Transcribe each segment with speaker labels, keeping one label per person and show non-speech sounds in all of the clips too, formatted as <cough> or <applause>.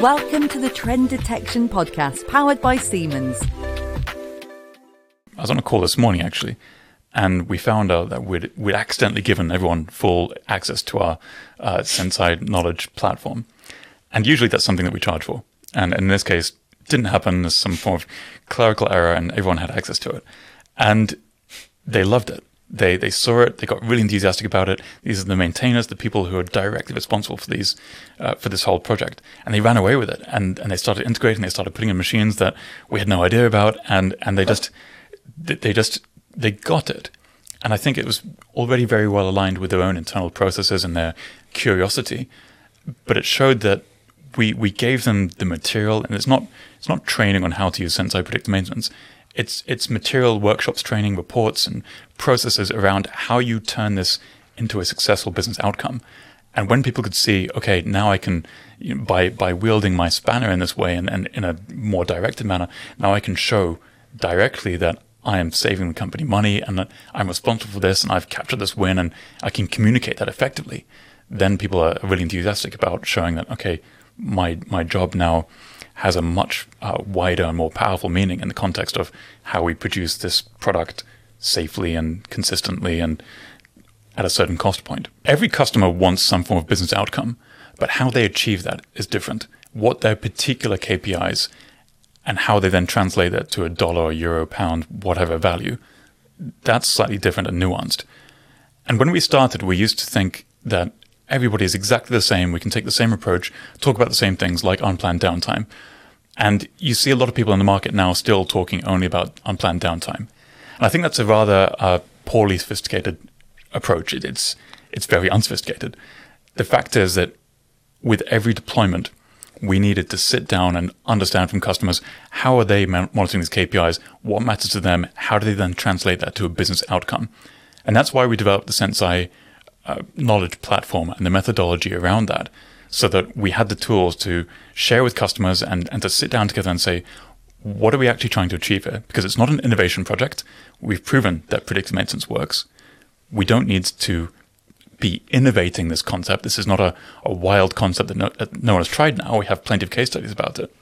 Speaker 1: Welcome to the Trend Detection Podcast, powered by Siemens.
Speaker 2: I was on a call this morning actually, and we found out that we'd, we'd accidentally given everyone full access to our uh, Senseye knowledge platform. And usually that's something that we charge for. And in this case, didn't happen. There's some form of clerical error, and everyone had access to it. And they loved it. They they saw it. They got really enthusiastic about it. These are the maintainers, the people who are directly responsible for these uh, for this whole project, and they ran away with it. And and they started integrating. They started putting in machines that we had no idea about, and and they just they just they got it. And I think it was already very well aligned with their own internal processes and their curiosity. But it showed that we we gave them the material, and it's not it's not training on how to use Senseye predictive maintenance. It's it's material, workshops, training, reports, and processes around how you turn this into a successful business outcome. And when people could see, okay, now I can, you know, by by wielding my spanner in this way and, and in a more directed manner, now I can show directly that I am saving the company money and that I'm responsible for this and I've captured this win and I can communicate that effectively. Then people are really enthusiastic about showing that, okay, my, my job now has a much uh, wider and more powerful meaning in the context of how we produce this product safely and consistently and at a certain cost point. Every customer wants some form of business outcome, but how they achieve that is different. What their particular KPIs and how they then translate that to a dollar, euro, pound, whatever value, that's slightly different and nuanced. And when we started, we used to think that everybody is exactly the same. We can take the same approach, talk about the same things like unplanned downtime. And you see a lot of people in the market now still talking only about unplanned downtime. And I think that's a rather uh, poorly sophisticated approach. It, it's it's very unsophisticated. The fact is that with every deployment, we needed to sit down and understand from customers how are they monitoring these KPIs, what matters to them, how do they then translate that to a business outcome, and that's why we developed the Senseye uh, knowledge platform and the methodology around that, so that we had the tools to share with customers and and to sit down together and say. What are we actually trying to achieve here? Because it's not an innovation project. We've proven that predictive maintenance works. We don't need to be innovating this concept. This is not a, a wild concept that no, that no one has tried now. We have plenty of case studies about it.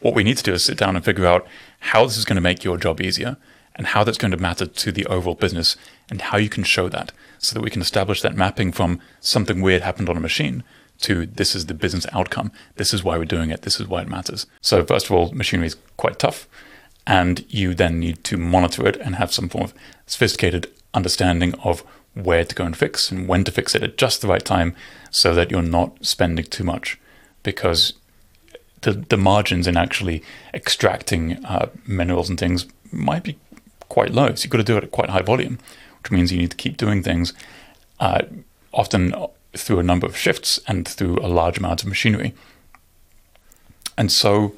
Speaker 2: What we need to do is sit down and figure out how this is going to make your job easier and how that's going to matter to the overall business and how you can show that so that we can establish that mapping from something weird happened on a machine to this is the business outcome. This is why we're doing it. This is why it matters. So, first of all, machinery is quite tough. And you then need to monitor it and have some form of sophisticated understanding of where to go and fix and when to fix it at just the right time so that you're not spending too much because the, the margins in actually extracting uh, minerals and things might be quite low. So you've got to do it at quite high volume, which means you need to keep doing things uh, often through a number of shifts and through a large amount of machinery. And so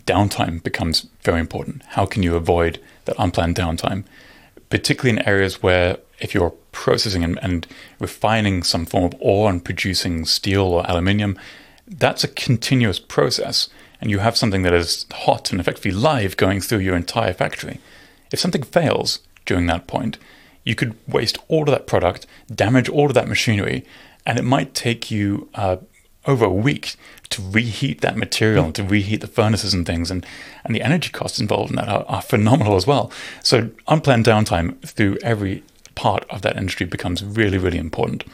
Speaker 2: downtime becomes very important. How can you avoid that unplanned downtime? Particularly in areas where if you're processing and, and, refining some form of ore and producing steel or aluminium, that's a continuous process. And you have something that is hot and effectively live going through your entire factory. If something fails during that point, you could waste all of that product, damage all of that machinery, and it might take you uh, over a week to reheat that material and to reheat the furnaces and things. And, and the energy costs involved in that are, are phenomenal as well. So unplanned downtime through every part of that industry becomes really, really important.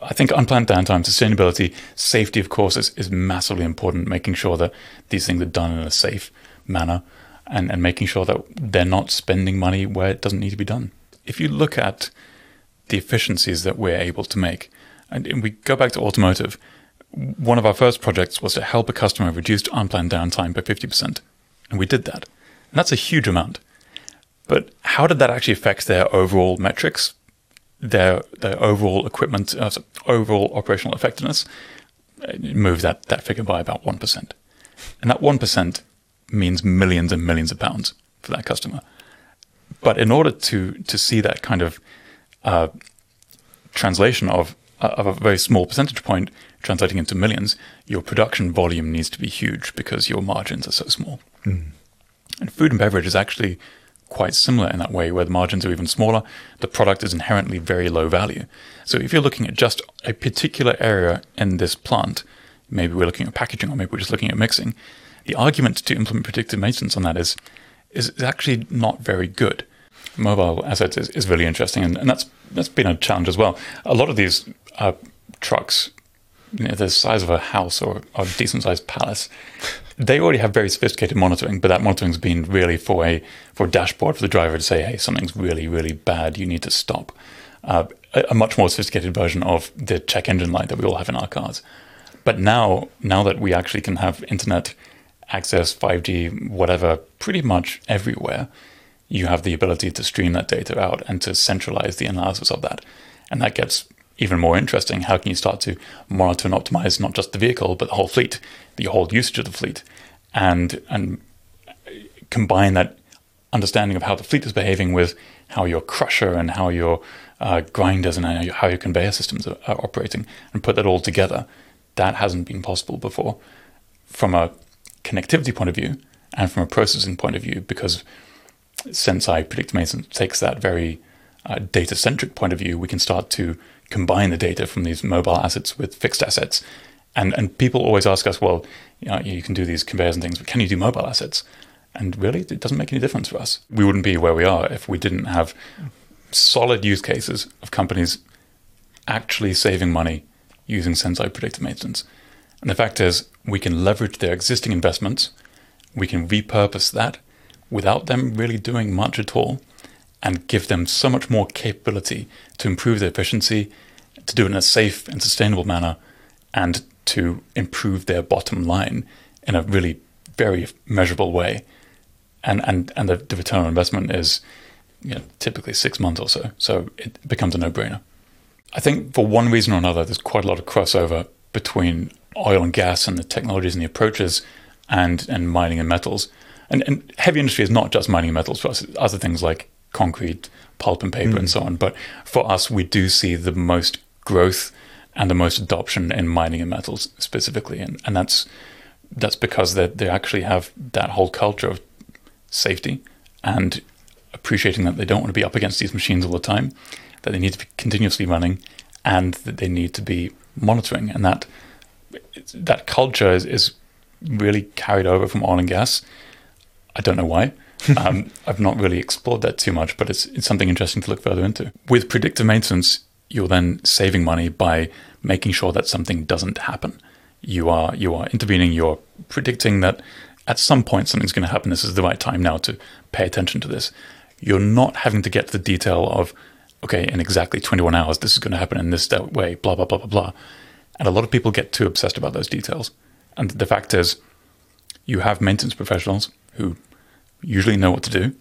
Speaker 2: I think unplanned downtime, sustainability, safety, of course, is, is massively important, making sure that these things are done in a safe manner and, and making sure that they're not spending money where it doesn't need to be done. If you look at the efficiencies that we're able to make, and we go back to automotive, one of our first projects was to help a customer reduce unplanned downtime by 50%. And we did that. And that's a huge amount. But how did that actually affect their overall metrics, their their overall equipment, uh, overall operational effectiveness? Move that, that figure by about 1%. And that 1% means millions and millions of pounds for that customer. But in order to, to see that kind of uh, translation of, of a very small percentage point translating into millions, your production volume needs to be huge because your margins are so small. Mm. And food and beverage is actually quite similar in that way, where the margins are even smaller. The product is inherently very low value. So if you're looking at just a particular area in this plant, maybe we're looking at packaging, or maybe we're just looking at mixing. The argument to implement predictive maintenance on that is is actually not very good. Mobile assets is, is really interesting, and, and that's that's been a challenge as well. A lot of these uh, trucks, you know, the size of a house or, or a decent sized palace, they already have very sophisticated monitoring, but that monitoring's been really for a for a dashboard for the driver to say, hey, something's really really bad, you need to stop. Uh, a, a much more sophisticated version of the check engine light that we all have in our cars. But now, now that we actually can have internet access, 5G, whatever, pretty much everywhere, you have the ability to stream that data out and to centralize the analysis of that. And that gets even more interesting. How can you start to monitor and optimize not just the vehicle, but the whole fleet, the whole usage of the fleet, and and combine that understanding of how the fleet is behaving with how your crusher and how your uh, grinders and how your, conveyor systems are, are operating, and put that all together. That hasn't been possible before, from a connectivity point of view and from a processing point of view, because Senseye Predictive Maintenance takes that very uh, data centric point of view, we can start to combine the data from these mobile assets with fixed assets. And, and people always ask us, well, you, know, you can do these conveyors and things, but can you do mobile assets? And really, it doesn't make any difference for us. We wouldn't be where we are if we didn't have solid use cases of companies actually saving money using Senseye predictive maintenance. And the fact is, we can leverage their existing investments, we can repurpose that without them really doing much at all, and give them so much more capability to improve their efficiency, to do it in a safe and sustainable manner, and to improve their bottom line in a really very measurable way. And and and the, the return on investment is you know, typically six months or so. So it becomes a no brainer. I think for one reason or another, there's quite a lot of crossover between oil and gas and the technologies and the approaches and, and mining and metals. And, and heavy industry is not just mining and metals for us, other things like concrete, pulp and paper, mm. and so on. But for us, we do see the most growth and the most adoption in mining and metals specifically. And, and that's that's because they, they actually have that whole culture of safety and appreciating that they don't want to be up against these machines all the time, that they need to be continuously running, and that they need to be monitoring. And that that culture is, is really carried over from oil and gas. I don't know why. <laughs> um, I've not really explored that too much, but it's it's something interesting to look further into. With predictive maintenance, you're then saving money by making sure that something doesn't happen. You are you are intervening. You're predicting that at some point something's going to happen. This is the right time now to pay attention to this. You're not having to get to the detail of okay, in exactly 21 hours, this is going to happen in this way. Blah blah blah blah blah. And a lot of people get too obsessed about those details. And the fact is, you have maintenance professionals who usually know what to do,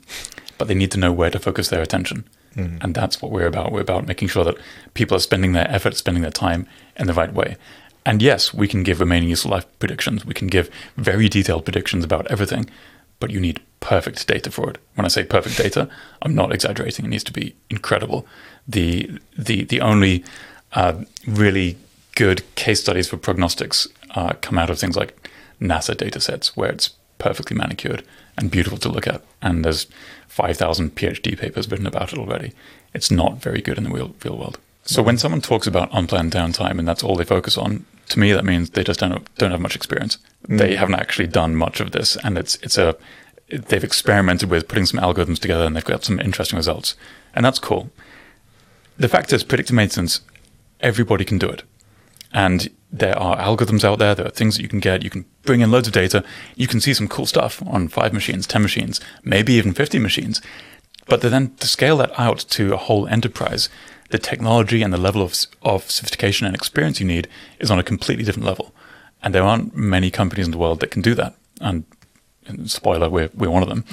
Speaker 2: but they need to know where to focus their attention. Mm. And that's what we're about. We're about making sure that people are spending their effort, spending their time in the right way. And yes, we can give remaining useful life predictions. We can give very detailed predictions about everything, but you need perfect data for it. When I say perfect data, I'm not exaggerating. It needs to be incredible. The the the only uh, really good case studies for prognostics uh, come out of things like NASA data sets, where it's perfectly manicured and beautiful to look at. And there's 5,000 PhD papers written about it already. It's not very good in the real, real world. So when someone talks about unplanned downtime and that's all they focus on, to me that means they just don't don't have much experience. Mm. They haven't actually done much of this, and it's it's a they've experimented with putting some algorithms together and they've got some interesting results, and that's cool. The fact is, predictive maintenance, everybody can do it. And there are algorithms out there. There are things that you can get. You can bring in loads of data. You can see some cool stuff on five machines, 10 machines, maybe even 50 machines. But then to scale that out to a whole enterprise, the technology and the level of, of sophistication and experience you need is on a completely different level. And there aren't many companies in the world that can do that. And, spoiler, we're, we're one of them.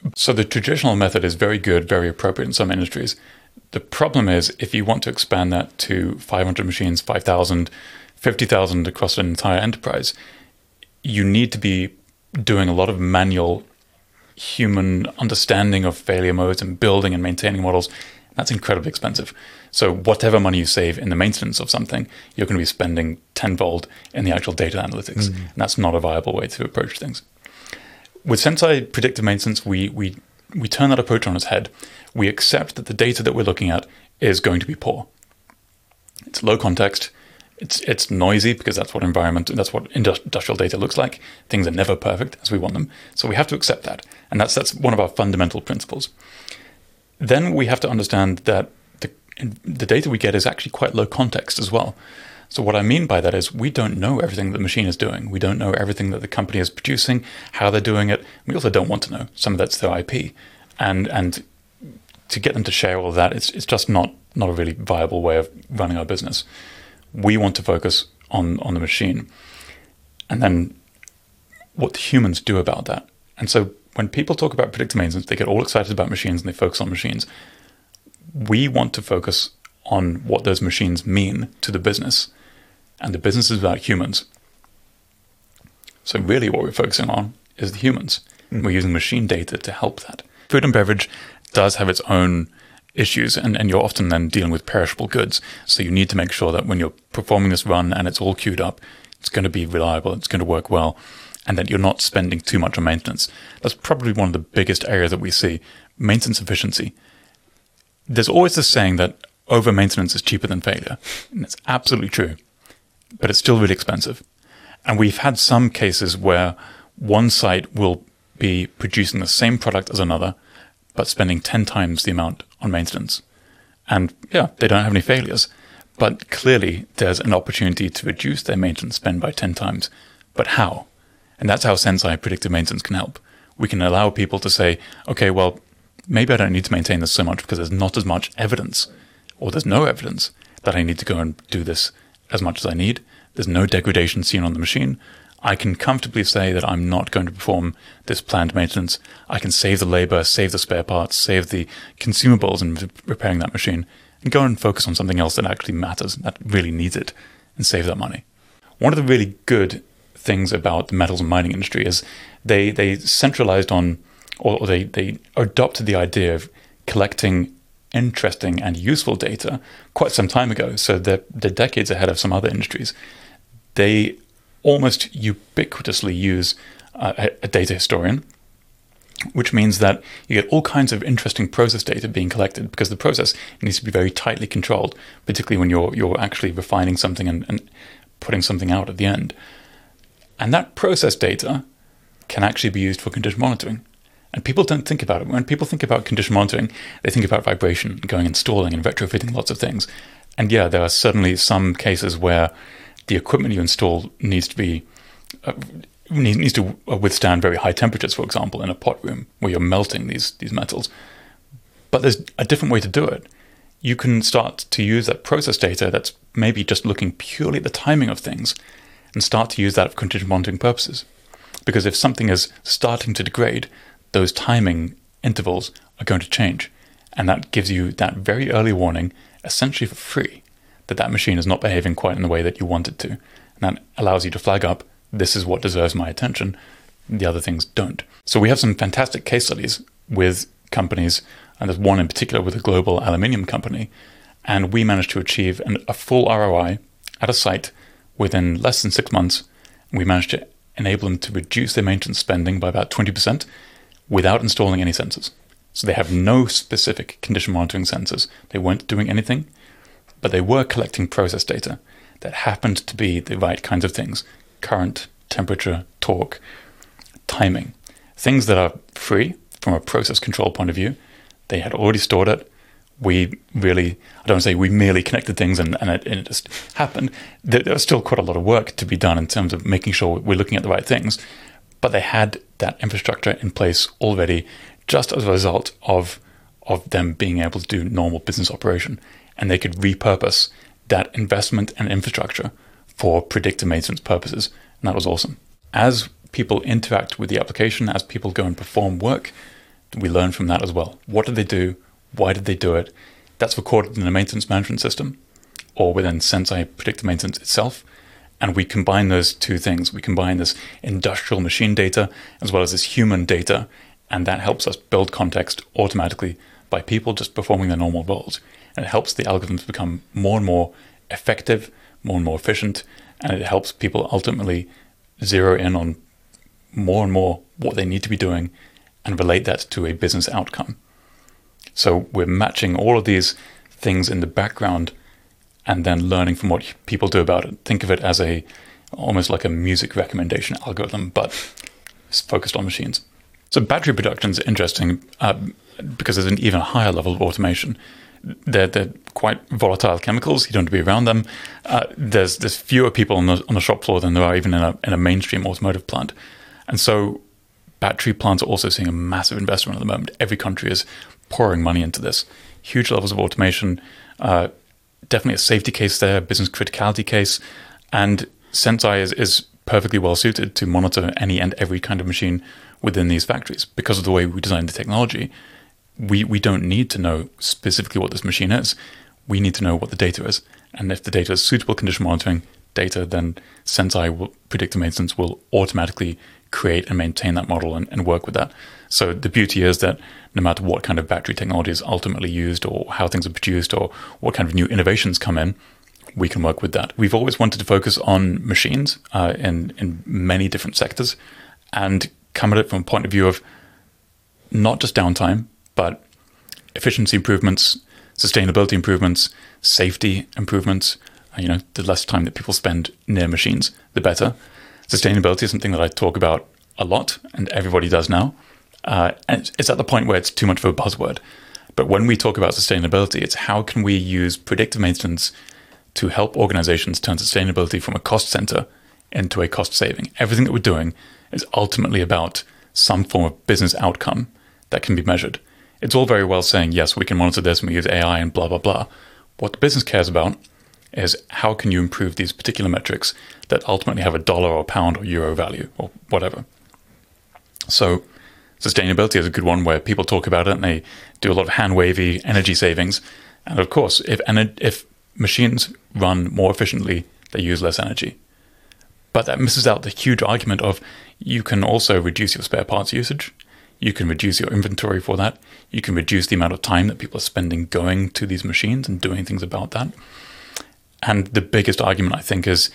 Speaker 2: <laughs> so the traditional method is very good, very appropriate in some industries. The problem is if you want to expand that to 500 machines, 5,000, 50,000 across an entire enterprise, you need to be doing a lot of manual human understanding of failure modes and building and maintaining models. That's incredibly expensive. So whatever money you save in the maintenance of something, you're going to be spending tenfold in the actual data analytics. Mm-hmm. And that's not a viable way to approach things. With Senseye predictive maintenance, we we we turn that approach on its head. We accept that the data that we're looking at is going to be poor. It's low context. It's it's noisy because that's what environment that's what industrial data looks like. Things are never perfect as we want them, so we have to accept that, and that's that's one of our fundamental principles. Then we have to understand that the the data we get is actually quite low context as well. So what I mean by that is we don't know everything the machine is doing. We don't know everything that the company is producing, how they're doing it. We also don't want to know. Some of that's their IP, and and to get them to share all of that, it's it's just not not a really viable way of running our business. We want to focus on on the machine, and then what humans do about that. And so when people talk about predictive maintenance, they get all excited about machines and they focus on machines. We want to focus on what those machines mean to the business, and the business is about humans. So really, what we're focusing on is the humans. Mm. We're using machine data to help that. Food and beverage does have its own issues and, and you're often then dealing with perishable goods. So you need to make sure that when you're performing this run and it's all queued up, it's going to be reliable, it's going to work well, and that you're not spending too much on maintenance. That's probably one of the biggest areas that we see maintenance efficiency. There's always this saying that over maintenance is cheaper than failure. And it's absolutely true, but it's still really expensive. And we've had some cases where one site will be producing the same product as another but spending 10 times the amount on maintenance. And yeah, they don't have any failures. But clearly, there's an opportunity to reduce their maintenance spend by 10 times. But how? And that's how Senseye predictive maintenance can help. We can allow people to say, okay, well, maybe I don't need to maintain this so much because there's not as much evidence, or there's no evidence that I need to go and do this as much as I need. There's no degradation seen on the machine. I can comfortably say that I'm not going to perform this planned maintenance. I can save the labor, save the spare parts, save the consumables in repairing that machine, and go and focus on something else that actually matters, that really needs it, and save that money. One of the really good things about the metals and mining industry is they, they centralized on, or they, they adopted the idea of collecting interesting and useful data quite some time ago. So they're, they're decades ahead of some other industries. They almost ubiquitously use a, a data historian, which means that you get all kinds of interesting process data being collected because the process needs to be very tightly controlled, particularly when you're you're actually refining something and, and putting something out at the end. And that process data can actually be used for condition monitoring. And people don't think about it. When people think about condition monitoring, they think about vibration, going installing and retrofitting lots of things. And yeah, there are certainly some cases where the equipment you install needs to be uh, needs to withstand very high temperatures, for example, in a pot room where you're melting these these metals. But there's a different way to do it. You can start to use that process data that's maybe just looking purely at the timing of things and start to use that for condition monitoring purposes. Because if something is starting to degrade, those timing intervals are going to change. And that gives you that very early warning essentially for free that that machine is not behaving quite in the way that you want it to. And that allows you to flag up this is what deserves my attention, the other things don't. So we have some fantastic case studies with companies, and there's one in particular with a global aluminium company, and we managed to achieve an, a full ROI at a site within less than six months. We managed to enable them to reduce their maintenance spending by about 20% without installing any sensors. So they have no specific condition monitoring sensors. They weren't doing anything but they were collecting process data that happened to be the right kinds of things current, temperature, torque, timing. Things that are free from a process control point of view. They had already stored it. We really, I don't say we merely connected things and, and, it, and it just happened. There, there was still quite a lot of work to be done in terms of making sure we're looking at the right things. But they had that infrastructure in place already just as a result of, of them being able to do normal business operation and they could repurpose that investment and infrastructure for predictive maintenance purposes. And that was awesome. As people interact with the application, as people go and perform work, we learn from that as well. What do they do? Why did they do it? That's recorded in the maintenance management system or within Senseye predictive maintenance itself. And we combine those two things. We combine this industrial machine data as well as this human data. And that helps us build context automatically by people just performing their normal roles and it helps the algorithms become more and more effective, more and more efficient, and it helps people ultimately zero in on more and more what they need to be doing and relate that to a business outcome. So we're matching all of these things in the background and then learning from what people do about it. Think of it as a almost like a music recommendation algorithm, but it's focused on machines. So battery production is interesting uh, because there's an even higher level of automation. They're, they're quite volatile chemicals. You don't want to be around them. Uh, there's there's fewer people on the on the shop floor than there are even in a in a mainstream automotive plant, and so battery plants are also seeing a massive investment at the moment. Every country is pouring money into this. Huge levels of automation. Uh, definitely a safety case there, business criticality case, and Senseye is, is perfectly well suited to monitor any and every kind of machine within these factories because of the way we designed the technology. We we don't need to know specifically what this machine is. We need to know what the data is, and if the data is suitable condition monitoring data, then Senseye will predictive maintenance will automatically create and maintain that model and, and work with that. So the beauty is that no matter what kind of battery technology is ultimately used, or how things are produced, or what kind of new innovations come in, we can work with that. We've always wanted to focus on machines uh, in in many different sectors, and come at it from a point of view of not just downtime, but efficiency improvements, sustainability improvements, safety improvements. Uh, you know, the less time that people spend near machines, the better. Sustainability is something that I talk about a lot, and everybody does now. Uh, and it's at the point where it's too much of a buzzword. But when we talk about sustainability, it's how can we use predictive maintenance to help organizations turn sustainability from a cost center into a cost saving. Everything that we're doing is ultimately about some form of business outcome that can be measured. It's all very well saying, yes, we can monitor this and we use AI and blah, blah, blah. What the business cares about is how can you improve these particular metrics that ultimately have a dollar or pound or euro value or whatever. So sustainability is a good one where people talk about it and they do a lot of hand wavy energy savings. And of course, if if machines run more efficiently, they use less energy. But that misses out the huge argument of you can also reduce your spare parts usage. You can reduce your inventory for that. You can reduce the amount of time that people are spending going to these machines and doing things about that. And the biggest argument, I think, is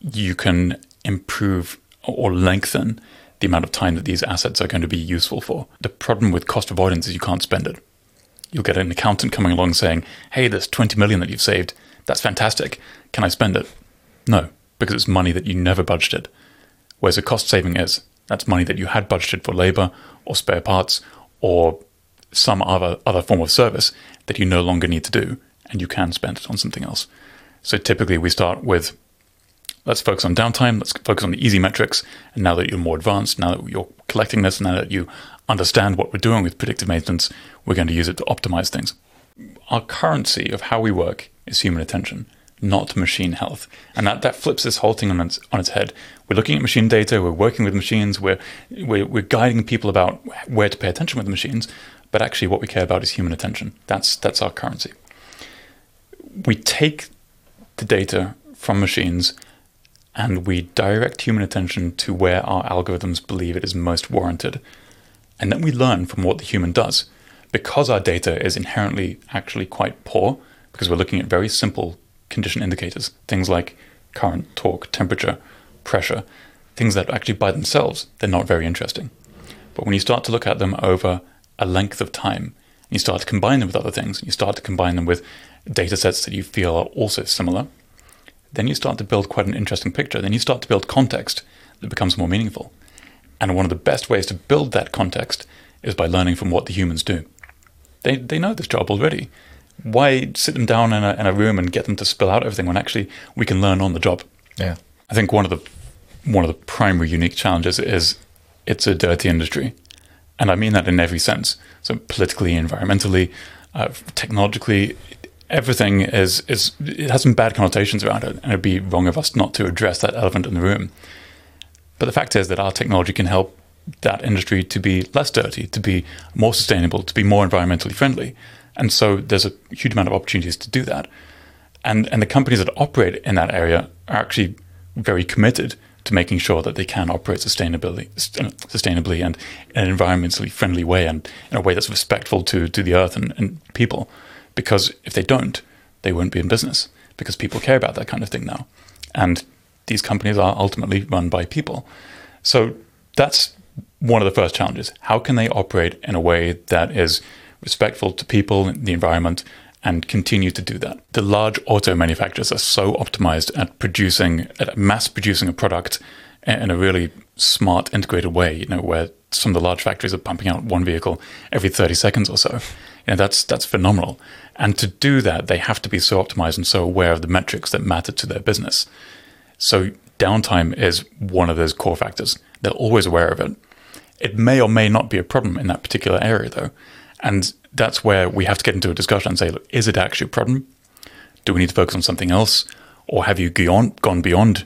Speaker 2: you can improve or lengthen the amount of time that these assets are going to be useful for. The problem with cost avoidance is you can't spend it. You'll get an accountant coming along saying, hey, there's 20 million that you've saved. That's fantastic. Can I spend it? No, because it's money that you never budgeted. Whereas a cost saving is that's money that you had budgeted for labor or spare parts or some other, other form of service that you no longer need to do and you can spend it on something else. So typically we start with let's focus on downtime, let's focus on the easy metrics. And now that you're more advanced, now that you're collecting this, now that you understand what we're doing with predictive maintenance, we're going to use it to optimize things. Our currency of how we work is human attention, not machine health. And that, that flips this whole thing on its, on its head. We're looking at machine data, we're working with machines, we're, we're, we're guiding people about where to pay attention with the machines, but actually what we care about is human attention. That's, that's our currency. We take the data from machines and we direct human attention to where our algorithms believe it is most warranted. And then we learn from what the human does. Because our data is inherently actually quite poor, because we're looking at very simple condition indicators, things like current, torque, temperature, pressure, things that actually by themselves, they're not very interesting. But when you start to look at them over a length of time, you start to combine them with other things, you start to combine them with data sets that you feel are also similar, then you start to build quite an interesting picture. Then you start to build context that becomes more meaningful. And one of the best ways to build that context is by learning from what the humans do. They, they know this job already. Why sit them down in a, in a room and get them to spill out everything when actually we can learn on the job?
Speaker 3: Yeah.
Speaker 2: I think one of the one of the primary unique challenges is it's a dirty industry. And I mean that in every sense. So politically, environmentally, uh, technologically, everything is is it has some bad connotations around it, and it'd be wrong of us not to address that elephant in the room. But the fact is that our technology can help that industry to be less dirty, to be more sustainable, to be more environmentally friendly, and so there's a huge amount of opportunities to do that. And and the companies that operate in that area are actually very committed to making sure that they can operate sustainably, sustainably and in an environmentally friendly way and in a way that's respectful to, to the earth and, and people. Because if they don't, they won't be in business because people care about that kind of thing now. And these companies are ultimately run by people. So that's one of the first challenges. How can they operate in a way that is respectful to people, the environment, and continue to do that. The large auto manufacturers are so optimized at producing, at mass producing a product in a really smart, integrated way, you know, where some of the large factories are pumping out one vehicle every 30 seconds or so. You know, that's that's phenomenal. And to do that, they have to be so optimized and so aware of the metrics that matter to their business. So downtime is one of those core factors. They're always aware of it. It may or may not be a problem in that particular area, though. And that's where we have to get into a discussion and say, look, is it actually a problem? Do we need to focus on something else? Or have you gone, gone beyond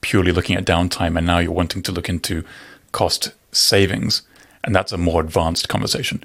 Speaker 2: purely looking at downtime and now you're wanting to look into cost savings? And that's a more advanced conversation.